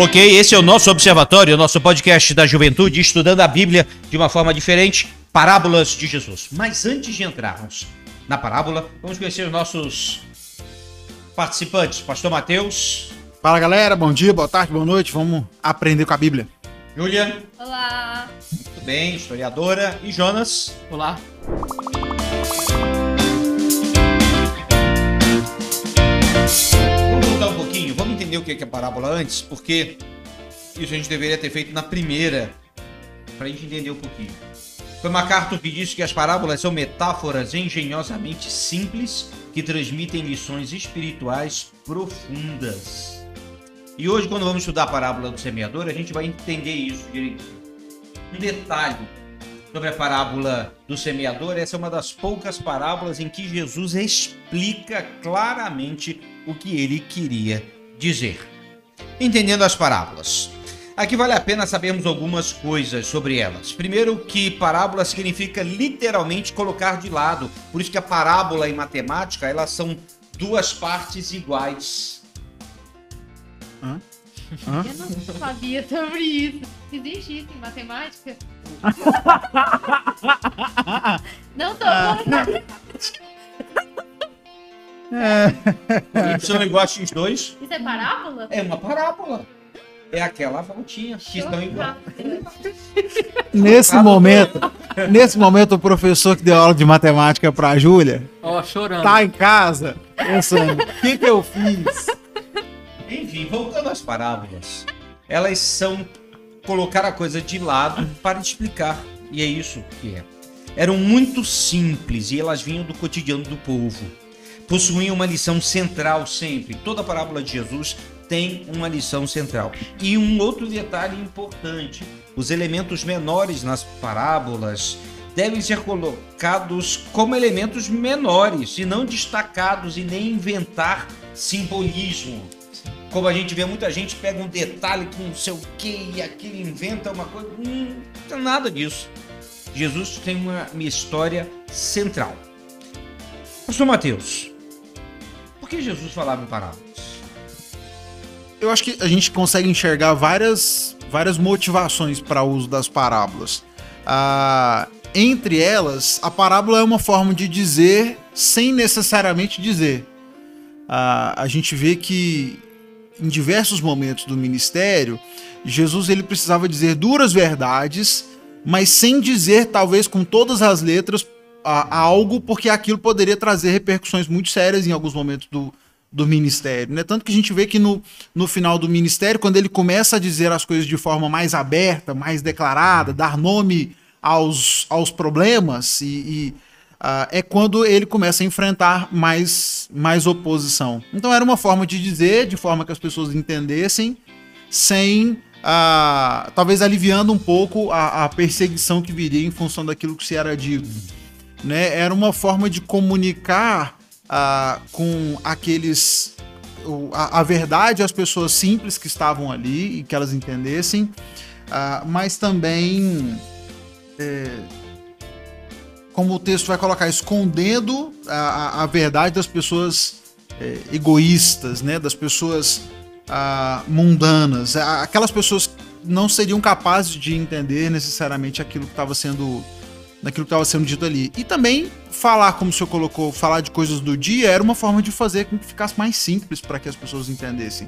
Ok, esse é o nosso observatório, o nosso podcast da juventude, estudando a Bíblia de uma forma diferente, parábolas de Jesus. Mas antes de entrarmos na parábola, vamos conhecer os nossos participantes. Pastor Mateus. Fala galera, bom dia, boa tarde, boa noite. Vamos aprender com a Bíblia. Júlia. Olá. Muito bem, historiadora. E Jonas. Olá. Entender o que é parábola antes, porque isso a gente deveria ter feito na primeira, para a gente entender um pouquinho. Foi MacArthur que disse que as parábolas são metáforas engenhosamente simples que transmitem lições espirituais profundas. E hoje, quando vamos estudar a parábola do semeador, a gente vai entender isso direitinho. Um detalhe sobre a parábola do semeador, essa é uma das poucas parábolas em que Jesus explica claramente o que ele queria dizer. Entendendo as parábolas. Aqui vale a pena sabermos algumas coisas sobre elas. Primeiro, que parábola significa literalmente colocar de lado. Por isso que a parábola em matemática, elas são duas partes iguais. Hã? Hã? Eu não sabia sobre isso. Existe isso em matemática? não tô ah. É. Y igual a X2. Isso é parábola? É uma parábola é aquela voltinha que estão igual. Nesse momento, nesse momento o professor que deu aula de matemática para a Júlia, oh, chorando. Tá em casa pensando, o que que eu fiz? Enfim, voltando às parábolas. Elas são colocar a coisa de lado para explicar, e é isso que é. Eram muito simples e elas vinham do cotidiano do povo possuíam uma lição central sempre. Toda parábola de Jesus tem uma lição central. E um outro detalhe importante: os elementos menores nas parábolas devem ser colocados como elementos menores e não destacados e nem inventar simbolismo. Como a gente vê, muita gente pega um detalhe com não sei o que e aquilo inventa uma coisa. Hum, não nada disso. Jesus tem uma, uma história central. Pastor Mateus, por que Jesus falava em parábolas? Eu acho que a gente consegue enxergar várias, várias motivações para o uso das parábolas. Ah, entre elas, a parábola é uma forma de dizer sem necessariamente dizer. Ah, a gente vê que em diversos momentos do ministério, Jesus ele precisava dizer duras verdades, mas sem dizer, talvez com todas as letras, a, algo, porque aquilo poderia trazer repercussões muito sérias em alguns momentos do, do ministério. Né? Tanto que a gente vê que no, no final do ministério, quando ele começa a dizer as coisas de forma mais aberta, mais declarada, dar nome aos, aos problemas, e, e uh, é quando ele começa a enfrentar mais, mais oposição. Então era uma forma de dizer, de forma que as pessoas entendessem, sem. Uh, talvez aliviando um pouco a, a perseguição que viria em função daquilo que se era dito né? Era uma forma de comunicar ah, com aqueles a, a, verdade às pessoas simples que estavam ali e que elas entendessem, ah, mas também é, como o texto vai colocar, escondendo a, a verdade das pessoas é, egoístas, né? Das pessoas ah, mundanas, aquelas pessoas não seriam capazes de entender necessariamente aquilo que estava sendo naquilo que estava sendo dito ali. E também falar, como o senhor colocou, falar de coisas do dia era uma forma de fazer com que ficasse mais simples para que as pessoas entendessem.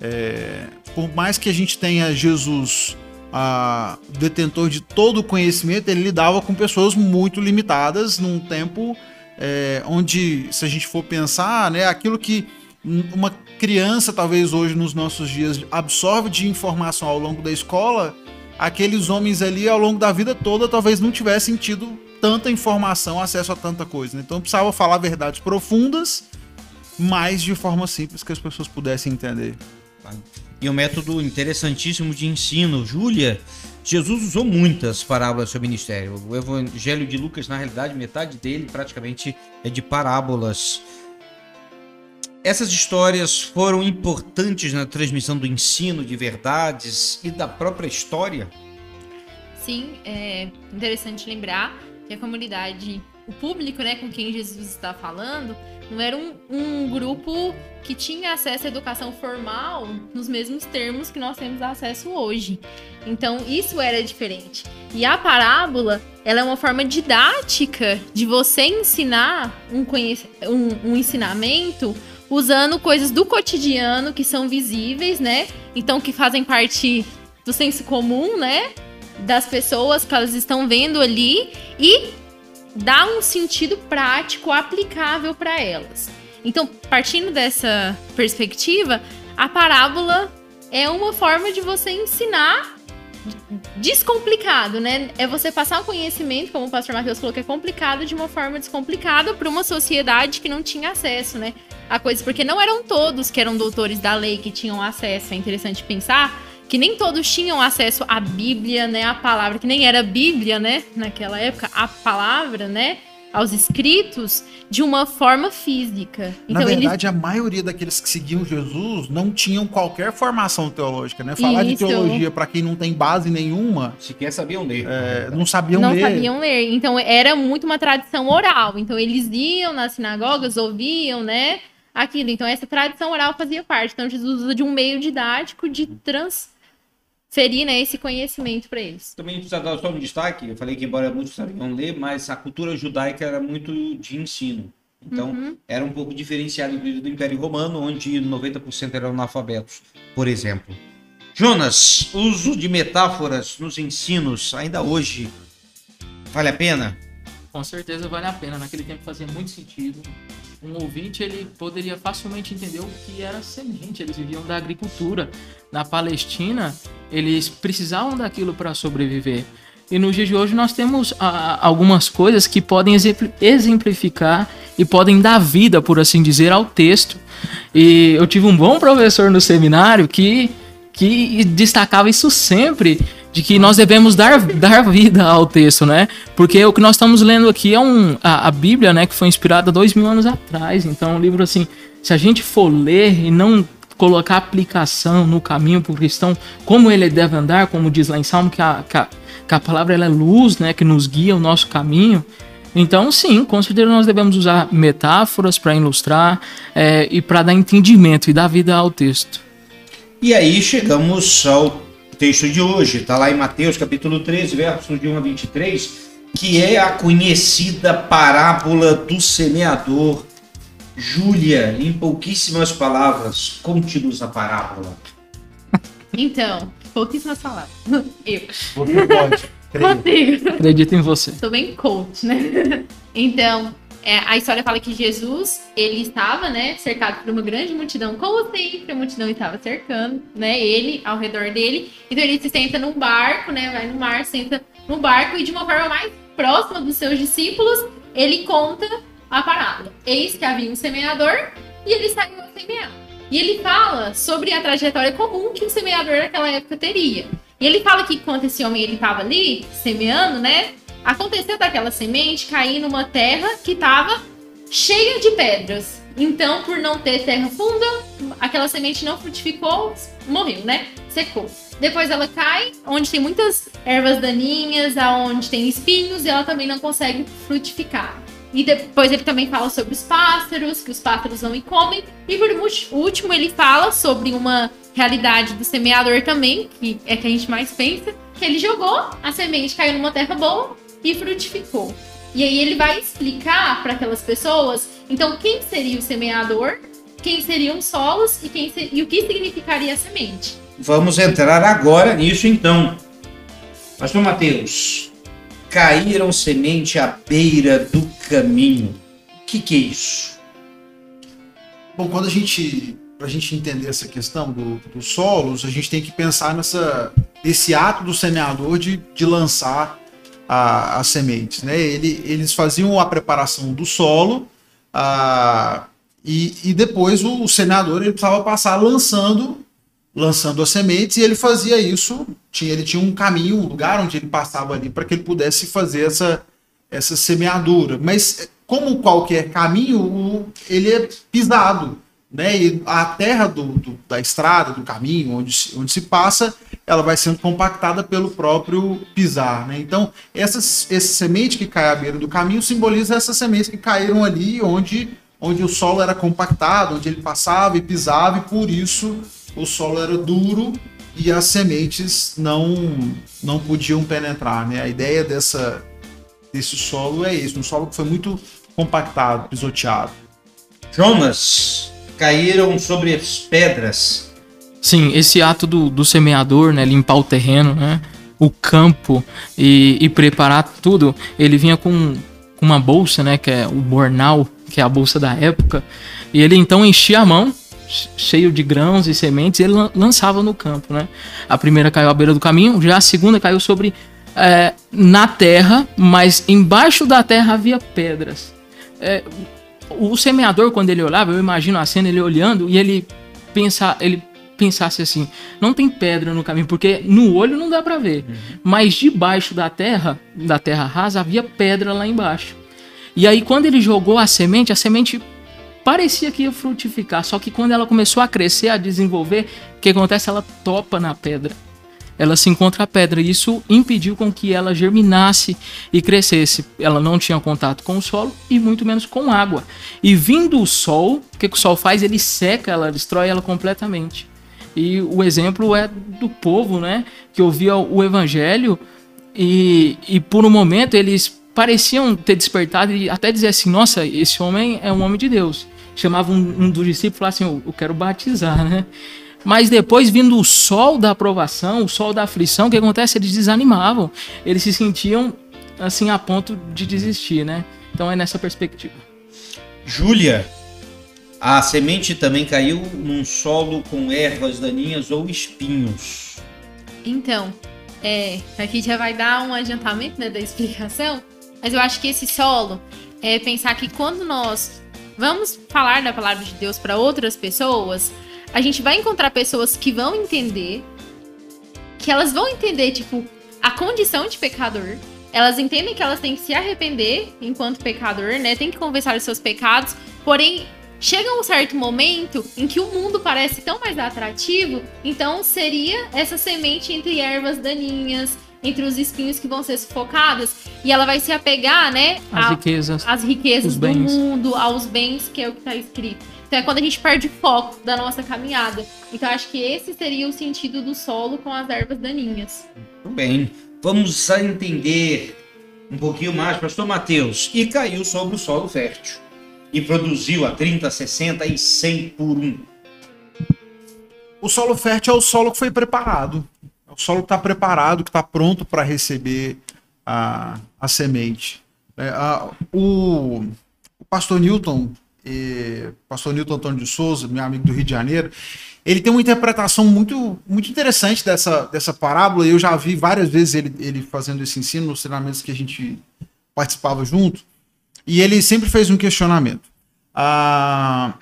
É, por mais que a gente tenha Jesus a, detentor de todo o conhecimento, ele lidava com pessoas muito limitadas num tempo é, onde, se a gente for pensar, né, aquilo que uma criança, talvez hoje nos nossos dias, absorve de informação ao longo da escola, aqueles homens ali ao longo da vida toda talvez não tivessem tido tanta informação, acesso a tanta coisa. Né? Então precisava falar verdades profundas, mas de forma simples que as pessoas pudessem entender. E um método interessantíssimo de ensino. Júlia, Jesus usou muitas parábolas no seu ministério. O Evangelho de Lucas, na realidade, metade dele praticamente é de parábolas. Essas histórias foram importantes na transmissão do ensino de verdades e da própria história? Sim, é interessante lembrar que a comunidade o público, né, com quem Jesus está falando, não era um, um grupo que tinha acesso à educação formal nos mesmos termos que nós temos acesso hoje. Então, isso era diferente. E a parábola, ela é uma forma didática de você ensinar um, um, um ensinamento usando coisas do cotidiano que são visíveis, né? Então, que fazem parte do senso comum, né? Das pessoas que elas estão vendo ali e dá um sentido prático aplicável para elas. Então, partindo dessa perspectiva, a parábola é uma forma de você ensinar descomplicado, né? É você passar um conhecimento, como o pastor Matheus falou, que é complicado, de uma forma descomplicada para uma sociedade que não tinha acesso, né? A coisas, porque não eram todos que eram doutores da lei que tinham acesso. É interessante pensar que nem todos tinham acesso à Bíblia, né? A palavra, que nem era Bíblia, né? Naquela época, a palavra, né? aos escritos de uma forma física. Então, Na verdade, eles... a maioria daqueles que seguiam Jesus não tinham qualquer formação teológica, né? Falar Isso. de teologia para quem não tem base nenhuma. Sequer sabiam ler. É, não sabiam não ler. Não sabiam ler. Então era muito uma tradição oral. Então eles iam nas sinagogas, ouviam, né? Aquilo. Então essa tradição oral fazia parte. Então Jesus usa de um meio didático de trans seria né, esse conhecimento para eles. Também precisa dar só um destaque, eu falei que embora muitos sabiam ler, mas a cultura judaica era muito de ensino. Então, uhum. era um pouco diferenciado do Império Romano, onde 90% eram analfabetos, por exemplo. Jonas, uso de metáforas nos ensinos, ainda hoje, vale a pena? Com certeza vale a pena. Naquele tempo fazia muito sentido um ouvinte ele poderia facilmente entender o que era semente. Eles viviam da agricultura. Na Palestina, eles precisavam daquilo para sobreviver. E no dia de hoje nós temos ah, algumas coisas que podem exemplificar e podem dar vida, por assim dizer, ao texto. E eu tive um bom professor no seminário que, que destacava isso sempre de que nós devemos dar, dar vida ao texto, né? Porque o que nós estamos lendo aqui é um, a, a Bíblia, né? Que foi inspirada dois mil anos atrás. Então, um livro assim, se a gente for ler e não colocar aplicação no caminho para o cristão, como ele deve andar, como diz lá em Salmo, que a, que a, que a palavra é luz, né? Que nos guia o nosso caminho. Então, sim, com certeza nós devemos usar metáforas para ilustrar é, e para dar entendimento e dar vida ao texto. E aí chegamos ao texto de hoje, está lá em Mateus capítulo 13, versos de 1 a 23, que é a conhecida parábola do semeador. Júlia, em pouquíssimas palavras, conte-nos a parábola. Então, pouquíssimas palavras. Eu. Você pode. Consigo. Acredito em você. Sou bem coach, né? Então, é, a história fala que Jesus, ele estava, né, cercado por uma grande multidão, como sempre a multidão estava cercando, né, ele ao redor dele. Então ele se senta num barco, né, vai no mar, senta no barco e de uma forma mais próxima dos seus discípulos, ele conta a parábola. Eis que havia um semeador e ele saiu a semear. E ele fala sobre a trajetória comum que um semeador naquela época teria. E ele fala que quando esse homem ele estava ali semeando, né, Aconteceu daquela semente cair numa terra que estava cheia de pedras. Então, por não ter terra funda, aquela semente não frutificou, morreu, né? Secou. Depois ela cai onde tem muitas ervas daninhas, aonde tem espinhos e ela também não consegue frutificar. E depois ele também fala sobre os pássaros, que os pássaros não comem. E por último, ele fala sobre uma realidade do semeador também, que é que a gente mais pensa, que ele jogou, a semente caiu numa terra boa, e frutificou. E aí ele vai explicar para aquelas pessoas, então, quem seria o semeador, quem seriam os solos e, quem ser... e o que significaria a semente. Vamos entrar agora nisso então. Pastor Mateus, caíram semente à beira do caminho. O que, que é isso? Bom, quando a gente, para a gente entender essa questão do, dos solos, a gente tem que pensar nessa, nesse ato do semeador de, de lançar a, as sementes. Né? Ele, eles faziam a preparação do solo a, e, e depois o, o senador ele precisava passar lançando lançando as sementes e ele fazia isso tinha ele tinha um caminho um lugar onde ele passava ali para que ele pudesse fazer essa essa semeadura mas como qualquer caminho ele é pisado né? E a terra do, do- da estrada, do caminho, onde, se- onde se passa, ela vai sendo compactada pelo próprio pisar, né? Então, essas, essa semente que cai à beira do caminho simboliza essas sementes que caíram ali onde, onde o solo era compactado, onde ele passava e pisava, e por isso o solo era duro e as sementes não, não podiam penetrar, né? A ideia dessa, desse solo é isso, um solo que foi muito compactado, pisoteado. Jonas, caíram sobre as pedras. Sim, esse ato do, do semeador, né, limpar o terreno, né, o campo e, e preparar tudo, ele vinha com, uma bolsa, né, que é o bornal, que é a bolsa da época, e ele então enchia a mão, che- cheio de grãos e sementes, e ele lan- lançava no campo, né. A primeira caiu à beira do caminho, já a segunda caiu sobre é, na terra, mas embaixo da terra havia pedras. É, o semeador, quando ele olhava, eu imagino a cena, ele olhando e ele pensa, ele pensasse assim: não tem pedra no caminho, porque no olho não dá pra ver, mas debaixo da terra, da terra rasa, havia pedra lá embaixo. E aí, quando ele jogou a semente, a semente parecia que ia frutificar, só que quando ela começou a crescer, a desenvolver, o que acontece? Ela topa na pedra. Ela se encontra a pedra e isso impediu com que ela germinasse e crescesse. Ela não tinha contato com o solo e muito menos com água. E vindo o sol, o que, que o sol faz? Ele seca ela, destrói ela completamente. E o exemplo é do povo, né? Que ouvia o evangelho e, e por um momento eles pareciam ter despertado e até dizer assim: Nossa, esse homem é um homem de Deus. Chamava um, um dos discípulos e falava assim: eu, eu quero batizar, né? Mas depois, vindo o sol da aprovação, o sol da aflição, o que acontece? Eles desanimavam. Eles se sentiam assim a ponto de desistir, né? Então é nessa perspectiva. Júlia, a semente também caiu num solo com ervas daninhas ou espinhos. Então, é, aqui já vai dar um adiantamento né, da explicação, mas eu acho que esse solo é pensar que quando nós vamos falar da palavra de Deus para outras pessoas, a gente vai encontrar pessoas que vão entender, que elas vão entender, tipo, a condição de pecador. Elas entendem que elas têm que se arrepender enquanto pecador, né? Tem que confessar os seus pecados. Porém, chega um certo momento em que o mundo parece tão mais atrativo, então seria essa semente entre ervas daninhas, entre os espinhos que vão ser sufocadas, e ela vai se apegar, né, a- riquezas. às riquezas do bens. mundo, aos bens, que é o que está escrito. Então é quando a gente perde o foco da nossa caminhada. Então acho que esse seria o sentido do solo com as ervas daninhas. Muito bem. Vamos entender um pouquinho mais, pastor Mateus. E caiu sobre o solo fértil. E produziu a 30, 60 e 100 por um. O solo fértil é o solo que foi preparado. É o solo que está preparado, que está pronto para receber a, a semente. É, a- o, o pastor Newton, eh, pastor Newton Antônio de Souza, meu amigo do Rio de Janeiro, ele tem uma interpretação muito, muito interessante dessa, dessa parábola. Eu já vi várias vezes ele, ele fazendo esse ensino nos treinamentos que a gente participava junto. E ele sempre fez um questionamento. Ah,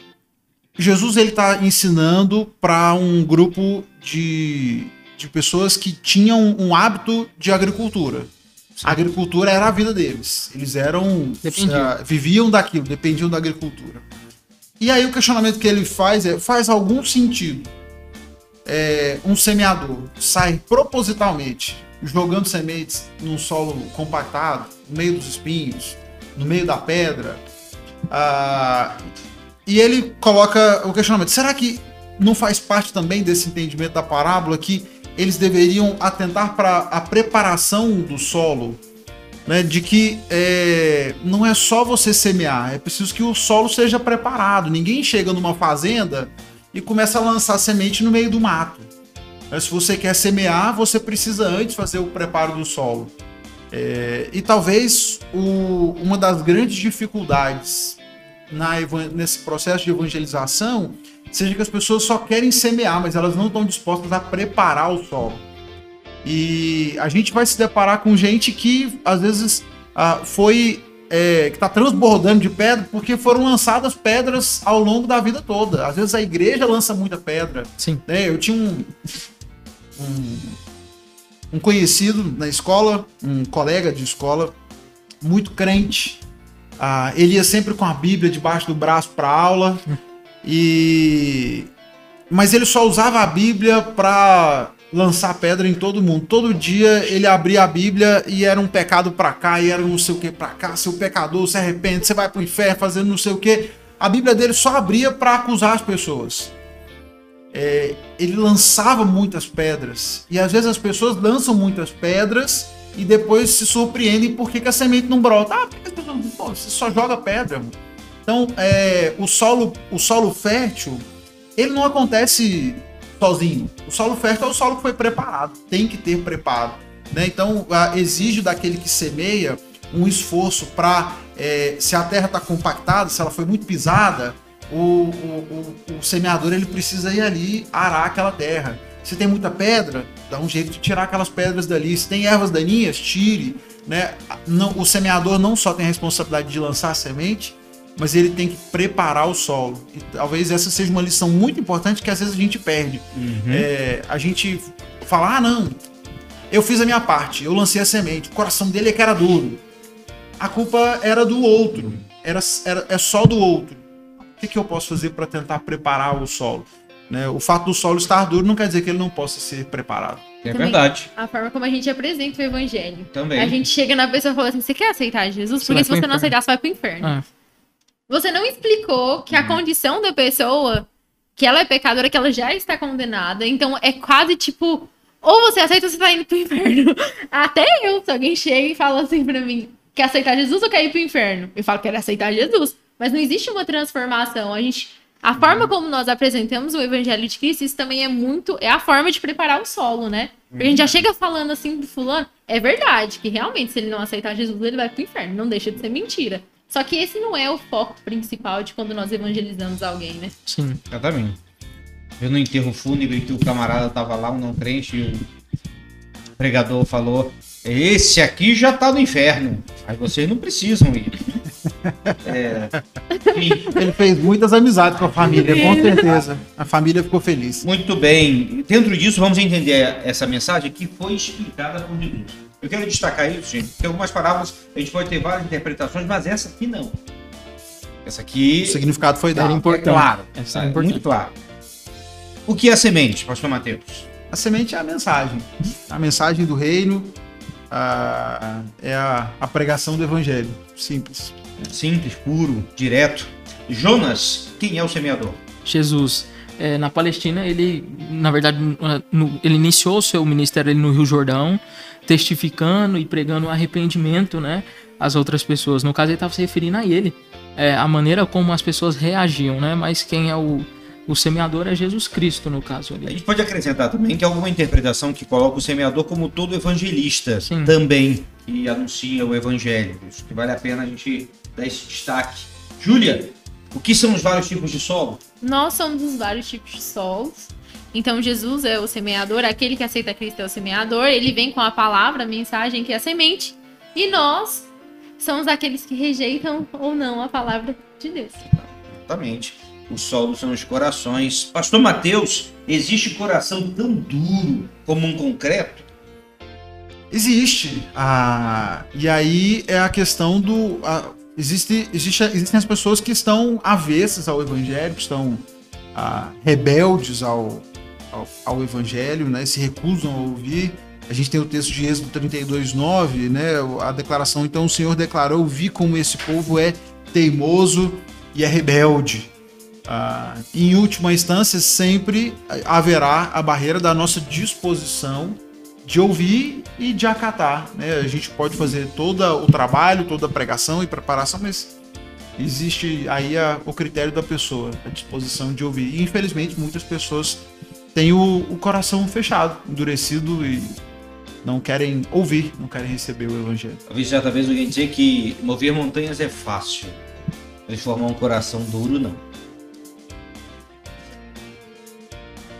Jesus ele está ensinando para um grupo de, de pessoas que tinham um hábito de agricultura. A agricultura era a vida deles. Eles eram ah, viviam daquilo, dependiam da agricultura. E aí o questionamento que ele faz é: faz algum sentido é, um semeador sai propositalmente jogando sementes num solo compactado, no meio dos espinhos, no meio da pedra, ah, e ele coloca o questionamento: será que não faz parte também desse entendimento da parábola que eles deveriam atentar para a preparação do solo? Né, de que é, não é só você semear, é preciso que o solo seja preparado. Ninguém chega numa fazenda e começa a lançar semente no meio do mato. Né, Se você quer semear, você precisa antes fazer o preparo do solo. É, e talvez o- uma das grandes dificuldades na nesse processo de evangelização seja que as pessoas só querem semear, mas elas não estão dispostas a preparar o solo. E a gente vai se deparar com gente que às vezes ah, foi é, que está transbordando de pedra porque foram lançadas pedras ao longo da vida toda. Às vezes a igreja lança muita pedra. Sim. né? Eu tinha um, um, um conhecido na escola, um colega de escola, muito crente. Ah, ele ia sempre com a Bíblia debaixo do braço para aula. E mas ele só usava a Bíblia para lançar pedra em todo mundo. Todo dia ele abria a Bíblia e era um pecado para cá e era não sei o que para cá. Seu pecador se arrepende, você vai pro inferno fazendo não sei o que. A Bíblia dele só abria para acusar as pessoas. É, ele lançava muitas pedras e às vezes as pessoas lançam muitas pedras e depois se surpreendem por que, que a semente não brota. Ah, porque as pessoas, pô, você só joga pedra. Mano. Então, é, o solo, o solo fértil ele não acontece sozinho. O solo fértil é o solo que foi preparado, tem que ter preparo. Né? Então, exige daquele que semeia um esforço para, é, se a terra está compactada, se ela foi muito pisada, o, o, o, o, semeador ele precisa ir ali arar aquela terra. Se tem muita pedra, dá um jeito de tirar aquelas pedras dali. Se tem ervas daninhas, tire. Né? Não, o semeador não só tem a responsabilidade de lançar a semente, mas ele tem que preparar o solo. E talvez essa seja uma lição muito importante que às vezes a gente perde. Uhum. É, a gente fala, ah, não, eu fiz a minha parte, eu lancei a semente, o coração dele é que era duro. A culpa era do outro, era, era, é só do outro. O que, que eu posso fazer para tentar preparar o solo? Né? O fato do solo estar duro não quer dizer que ele não possa ser preparado. É Também, verdade. A forma como a gente apresenta o evangelho. Também. A gente chega na pessoa e fala assim: você quer aceitar Jesus? Porque se você não aceitar, você vai pro inferno. Ah. Você não explicou que a uhum. condição da pessoa, que ela é pecadora, que ela já está condenada. Então é quase tipo, ou você aceita ou você tá indo pro inferno. Até eu, se alguém chega e fala assim pra mim, quer aceitar Jesus ou quer ir pro inferno? Eu falo, quero aceitar Jesus. Mas não existe uma transformação. A gente. A forma como nós apresentamos o Evangelho de Cristo, isso também é muito. É a forma de preparar o solo, né? Porque a gente já chega falando assim pro fulano, é verdade, que realmente, se ele não aceitar Jesus, ele vai pro inferno. Não deixa de ser mentira. Só que esse não é o foco principal de quando nós evangelizamos alguém, né? Sim. Exatamente. Eu no enterro fúnebre que o camarada tava lá, um não crente, e o pregador falou: Esse aqui já tá no inferno. Aí vocês não precisam ir. É... Ele fez muitas amizades com a família, com certeza. A família ficou feliz. Muito bem. Dentro disso, vamos entender essa mensagem que foi explicada por Jesus. Eu quero destacar isso, gente, porque algumas parábolas a gente pode ter várias interpretações, mas essa aqui não. Essa aqui. O significado foi dado. É importante. É claro. Essa é, é muito claro. O que é a semente, pastor Mateus? A semente é a mensagem. A mensagem do reino a, é a, a pregação do evangelho. Simples. Simples, puro, direto. Jonas, quem é o semeador? Jesus. É, na Palestina, ele, na verdade, no, ele iniciou o seu ministério no Rio Jordão testificando e pregando o arrependimento, né? Às outras pessoas. No caso, ele estava se referindo a ele, é, a maneira como as pessoas reagiam, né? Mas quem é o, o semeador é Jesus Cristo, no caso ali. A gente pode acrescentar também que há alguma interpretação que coloca o semeador como todo evangelista Sim. também, que anuncia o evangelho. Isso que vale a pena a gente dar esse destaque. Júlia, o que são os vários tipos de solo? Nós somos os vários tipos de solos. Então Jesus é o semeador, aquele que aceita Cristo é o semeador, ele vem com a palavra, a mensagem que é a semente, e nós somos aqueles que rejeitam ou não a palavra de Deus. Exatamente. O solo são os corações. Pastor Mateus, existe coração tão duro como um concreto? Existe. Ah, e aí é a questão do. Ah, existe, existe, existem as pessoas que estão avessas ao evangelho, que estão ah, rebeldes ao, ao, ao evangelho, né, se recusam a ouvir. A gente tem o texto de Êxodo 32, 9, né, a declaração, então o Senhor declarou, vi como esse povo é teimoso e é rebelde. Ah, em última instância, sempre haverá a barreira da nossa disposição de ouvir e de acatar. Né? A gente pode fazer todo o trabalho, toda a pregação e preparação, mas existe aí a, o critério da pessoa, a disposição de ouvir. E infelizmente muitas pessoas têm o, o coração fechado, endurecido e não querem ouvir, não querem receber o evangelho. Talvez certa vez alguém dizer que mover montanhas é fácil, transformar um coração duro não.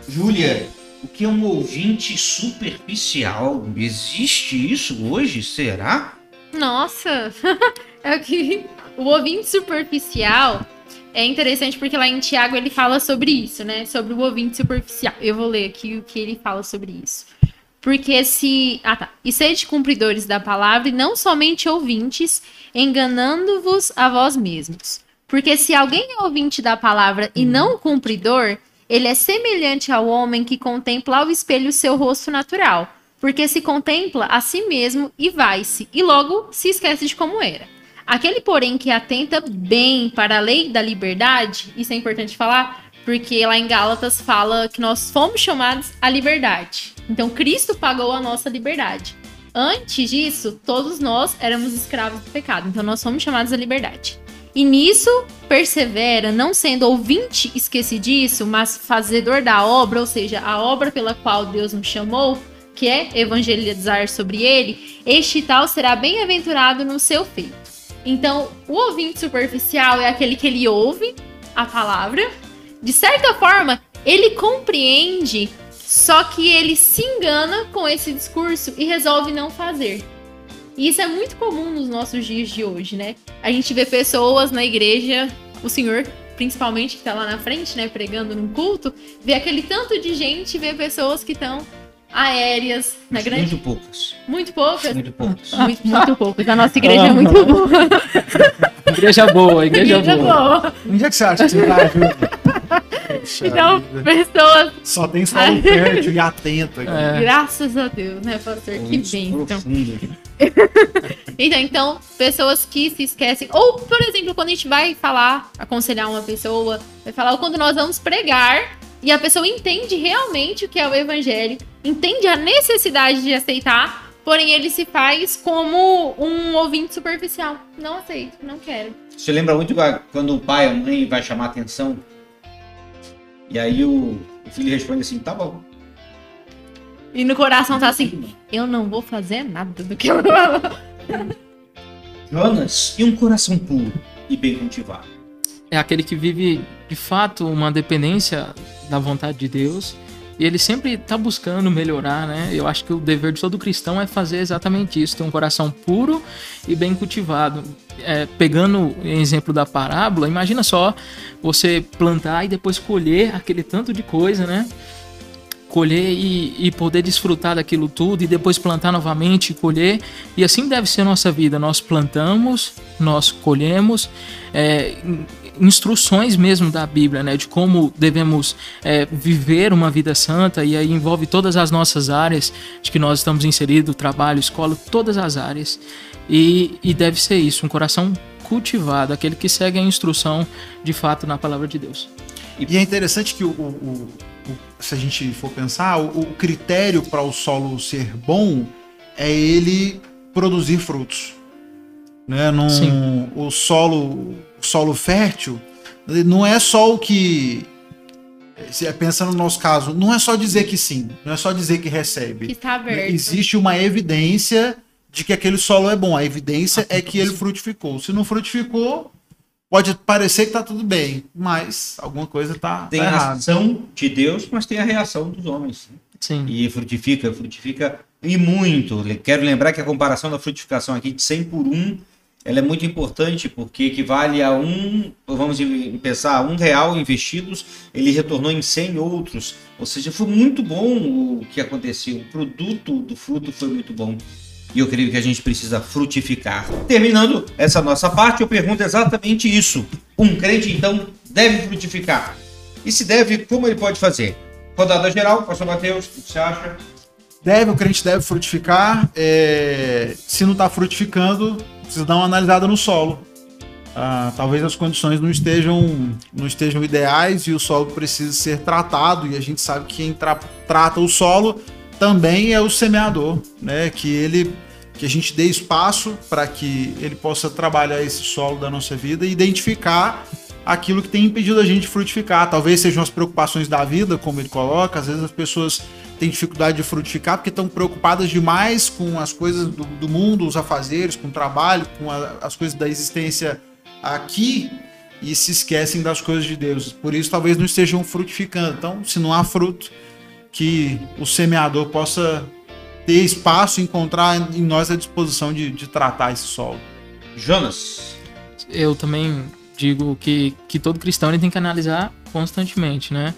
Júlia, o que é um ouvinte superficial? Existe isso hoje? Será? Nossa, é o que o ouvinte superficial é interessante porque lá em Tiago ele fala sobre isso, né? Sobre o ouvinte superficial. Eu vou ler aqui o que ele fala sobre isso. Porque se. Ah, tá. E sede cumpridores da palavra e não somente ouvintes, enganando-vos a vós mesmos. Porque se alguém é ouvinte da palavra e não cumpridor, ele é semelhante ao homem que contempla ao espelho seu rosto natural, porque se contempla a si mesmo e vai-se, e logo se esquece de como era. Aquele, porém, que atenta bem para a lei da liberdade, isso é importante falar, porque lá em Gálatas fala que nós fomos chamados à liberdade. Então Cristo pagou a nossa liberdade. Antes disso, todos nós éramos escravos do pecado, então nós fomos chamados à liberdade. E nisso persevera, não sendo ouvinte esquecidiço, mas fazedor da obra, ou seja, a obra pela qual Deus nos chamou, que é evangelizar sobre ele, este tal será bem-aventurado no seu feito. Então, o ouvinte superficial é aquele que ele ouve a palavra, de certa forma, ele compreende, só que ele se engana com esse discurso e resolve não fazer. E isso é muito comum nos nossos dias de hoje, né? A gente vê pessoas na igreja, o senhor principalmente que tá lá na frente, né, pregando num culto, vê aquele tanto de gente, vê pessoas que estão aéreas na Mas grande Muito poucas. muito poucas. Muito poucas. Muito, muito poucas. A nossa igreja é muito boa. Igreja boa, igreja, Igreja boa. boa. Onde é que você acha que você Júlio? Puxa Então, vida. pessoas, Só tem solo fértil e atento aqui. É. graças a Deus, né, pastor? Que Ouvintes bênção. profundos. Então, então, pessoas que se esquecem. Ou, por exemplo, quando a gente vai falar, aconselhar uma pessoa, vai falar, ou quando nós vamos pregar e a pessoa entende realmente o que é o evangelho, entende a necessidade de aceitar, porém ele se faz como um ouvinte superficial. Não aceito, não quero. Você lembra muito quando o pai ou a mãe vai chamar atenção? E aí o, o filho responde assim, tá bom. E no coração tá assim, eu não vou fazer nada do que falou. Jonas e um coração puro e bem cultivado. É aquele que vive de fato uma dependência da vontade de Deus. E ele sempre está buscando melhorar, né? Eu acho que o dever de todo cristão é fazer exatamente isso, ter um coração puro e bem cultivado. É, pegando o exemplo da parábola, imagina só você plantar e depois colher aquele tanto de coisa, né? Colher e, e poder desfrutar daquilo tudo e depois plantar novamente e colher. E assim deve ser nossa vida. Nós plantamos, nós colhemos. É, in- instruções mesmo da Bíblia, né, de como devemos é, viver uma vida santa e aí envolve todas as nossas áreas de que nós estamos inseridos, trabalho, escola, todas as áreas e, e deve ser isso, um coração cultivado, aquele que segue a instrução de fato na palavra de Deus. E é interessante que o- o- se a gente for pensar, o, o critério para o solo ser bom é ele produzir frutos. Né? Num- Sim. o solo, o solo fértil não é só o que se é, pensa no nosso caso, não é só dizer que sim, não é só dizer que recebe. Que está aberto. Existe uma evidência de que aquele solo é bom. A evidência é que ele frutificou. Se não frutificou, pode parecer que tá tudo bem, mas alguma coisa tá, Tem tá a ação de Deus, mas tem a reação dos homens. Sim. E frutifica, frutifica e muito. Quero lembrar que a comparação da frutificação aqui de 100 por 1, ela é muito importante porque equivale a um, vamos pensar, um real investidos, ele retornou em 100 outros. Ou seja, foi muito bom o que aconteceu. O produto do fruto foi muito bom. E eu creio que a gente precisa frutificar. Terminando essa nossa parte, eu pergunto exatamente isso. Um crente, então, deve frutificar. E se deve, como ele pode fazer? Rodada geral, pastor Mateus, o que você acha? Deve, o crente deve frutificar. é, se não está frutificando, precisa dar uma analisada no solo. Ah, talvez as condições não estejam, não estejam ideais e o solo precisa ser tratado. E a gente sabe que quem tra- trata o solo também é o semeador, né? Que ele que a gente dê espaço para que ele possa trabalhar esse solo da nossa vida e identificar aquilo que tem impedido a gente de frutificar. Talvez sejam as preocupações da vida, como ele coloca. Às vezes as pessoas têm dificuldade de frutificar porque estão preocupadas demais com as coisas do, do mundo, os afazeres, com o trabalho, com a- as coisas da existência aqui e se esquecem das coisas de Deus. Por isso talvez não estejam frutificando. Então, se não há fruto, que o semeador possa ter espaço e encontrar em nós a disposição de, de tratar esse solo. Jonas. Eu também digo que, que todo cristão ele tem que analisar constantemente, né?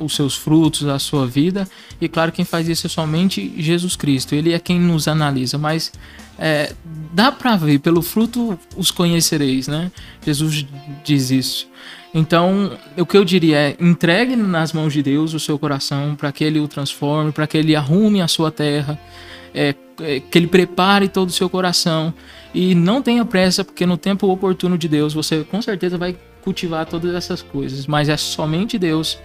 Os seus frutos, a sua vida. E claro, quem faz isso é somente Jesus Cristo. Ele é quem nos analisa, mas é, dá para ver, pelo fruto os conhecereis, né? Jesus diz isso. Então, o que eu diria é: entregue nas mãos de Deus o seu coração para que ele o transforme, para que ele arrume a sua terra, é, é, que ele prepare todo o seu coração e não tenha pressa, porque no tempo oportuno de Deus você com certeza vai cultivar todas essas coisas, mas é somente Deus,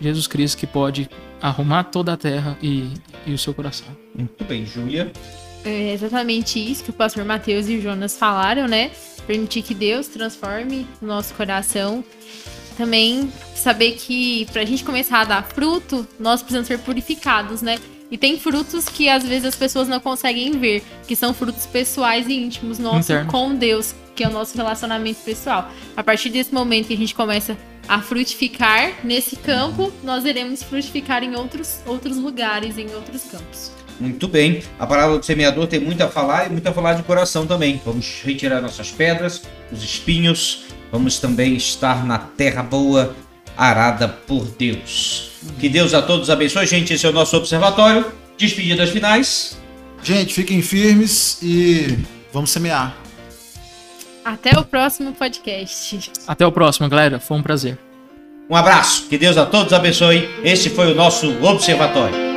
Jesus Cristo, que pode arrumar toda a terra e, e o seu coração. Muito bem, Júlia. É exatamente isso que o pastor Mateus e o Jonas falaram, né? Permitir que Deus transforme o nosso coração. Também saber que para a gente começar a dar fruto, nós precisamos ser purificados, né? E tem frutos que às vezes as pessoas não conseguem ver, que são frutos pessoais e íntimos nossos Internos. com Deus, que é o nosso relacionamento pessoal. A partir desse momento que a gente começa a frutificar nesse campo, nós iremos frutificar em outros, outros lugares, em outros campos. Muito bem. A palavra do semeador tem muito a falar e muito a falar de coração também. Vamos retirar nossas pedras, os espinhos. Vamos também estar na terra boa, arada por Deus. Que Deus a todos abençoe, gente. Esse é o nosso observatório. Despedidas finais. Gente, fiquem firmes e vamos semear. Até o próximo podcast. Até o próximo, galera. Foi um prazer. Um abraço. Que Deus a todos abençoe. Esse foi o nosso observatório.